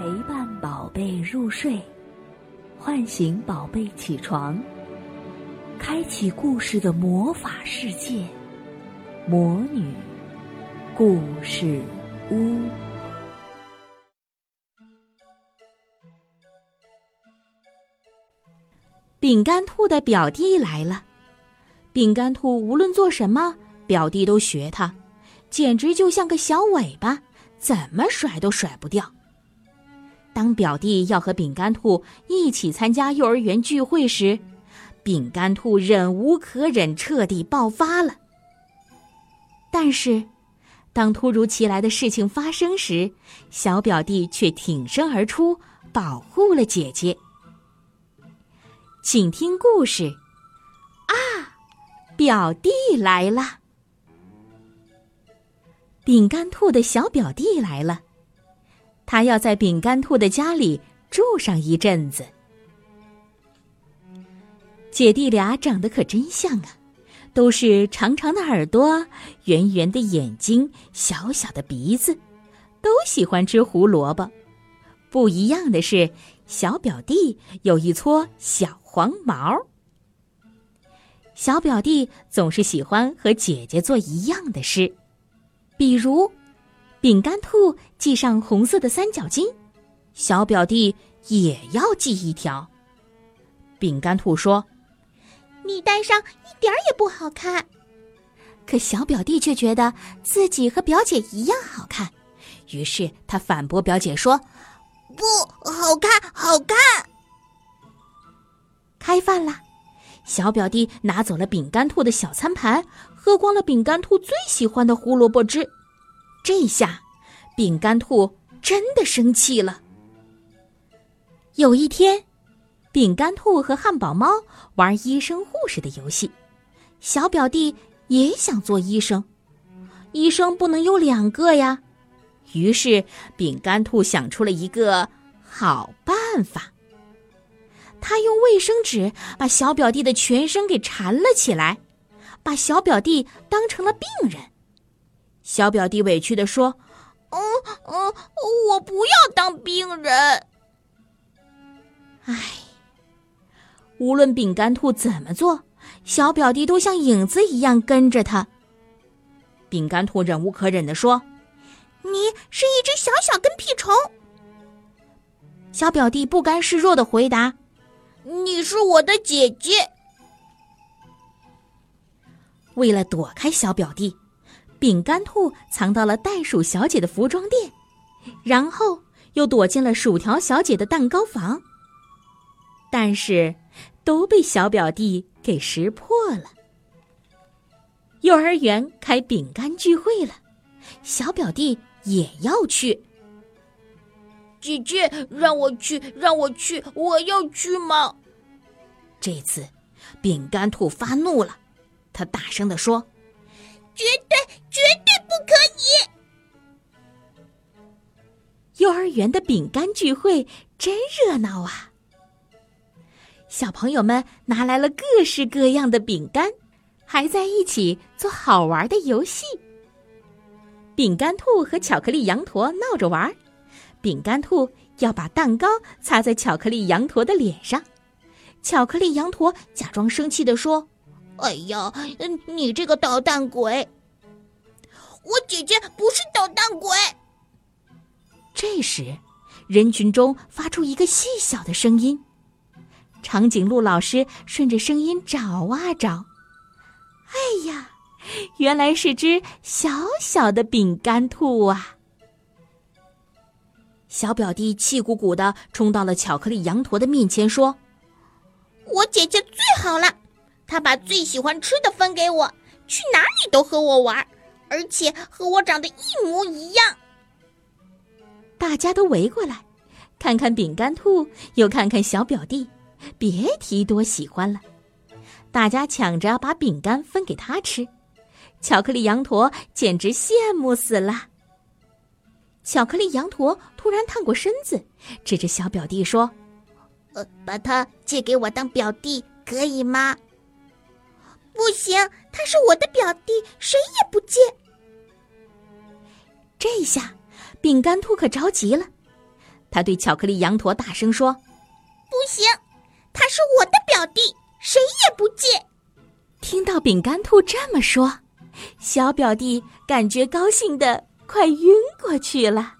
陪伴宝贝入睡，唤醒宝贝起床，开启故事的魔法世界——魔女故事屋。饼干兔的表弟来了，饼干兔无论做什么，表弟都学他，简直就像个小尾巴，怎么甩都甩不掉。当表弟要和饼干兔一起参加幼儿园聚会时，饼干兔忍无可忍，彻底爆发了。但是，当突如其来的事情发生时，小表弟却挺身而出，保护了姐姐。请听故事啊！表弟来了，饼干兔的小表弟来了。他要在饼干兔的家里住上一阵子。姐弟俩长得可真像啊，都是长长的耳朵、圆圆的眼睛、小小的鼻子，都喜欢吃胡萝卜。不一样的是，小表弟有一撮小黄毛。小表弟总是喜欢和姐姐做一样的事，比如。饼干兔系上红色的三角巾，小表弟也要系一条。饼干兔说：“你戴上一点儿也不好看。”可小表弟却觉得自己和表姐一样好看，于是他反驳表姐说：“不好看，好看。”开饭啦！小表弟拿走了饼干兔的小餐盘，喝光了饼干兔最喜欢的胡萝卜汁。这下，饼干兔真的生气了。有一天，饼干兔和汉堡猫玩医生护士的游戏，小表弟也想做医生，医生不能有两个呀。于是，饼干兔想出了一个好办法。他用卫生纸把小表弟的全身给缠了起来，把小表弟当成了病人。小表弟委屈的说：“嗯嗯，我不要当病人。”唉，无论饼干兔怎么做，小表弟都像影子一样跟着他。饼干兔忍无可忍的说：“你是一只小小跟屁虫。”小表弟不甘示弱的回答：“你是我的姐姐。”为了躲开小表弟。饼干兔藏到了袋鼠小姐的服装店，然后又躲进了薯条小姐的蛋糕房。但是，都被小表弟给识破了。幼儿园开饼干聚会了，小表弟也要去。姐姐，让我去，让我去，我要去吗？这次，饼干兔发怒了，他大声的说。绝对绝对不可以！幼儿园的饼干聚会真热闹啊！小朋友们拿来了各式各样的饼干，还在一起做好玩的游戏。饼干兔和巧克力羊驼闹着玩，饼干兔要把蛋糕擦在巧克力羊驼的脸上，巧克力羊驼假装生气的说。哎呀，你这个捣蛋鬼！我姐姐不是捣蛋鬼。这时，人群中发出一个细小的声音。长颈鹿老师顺着声音找啊找，哎呀，原来是只小小的饼干兔啊！小表弟气鼓鼓的冲到了巧克力羊驼的面前，说：“我姐姐最好了。”她把最喜欢吃的分给我，去哪里都和我玩，而且和我长得一模一样。大家都围过来，看看饼干兔，又看看小表弟，别提多喜欢了。大家抢着把饼干分给他吃，巧克力羊驼简直羡慕死了。巧克力羊驼突然探过身子，指着小表弟说：“呃，把他借给我当表弟，可以吗？”不行，他是我的表弟，谁也不借。这下，饼干兔可着急了，他对巧克力羊驼大声说：“不行，他是我的表弟，谁也不借。”听到饼干兔这么说，小表弟感觉高兴的快晕过去了。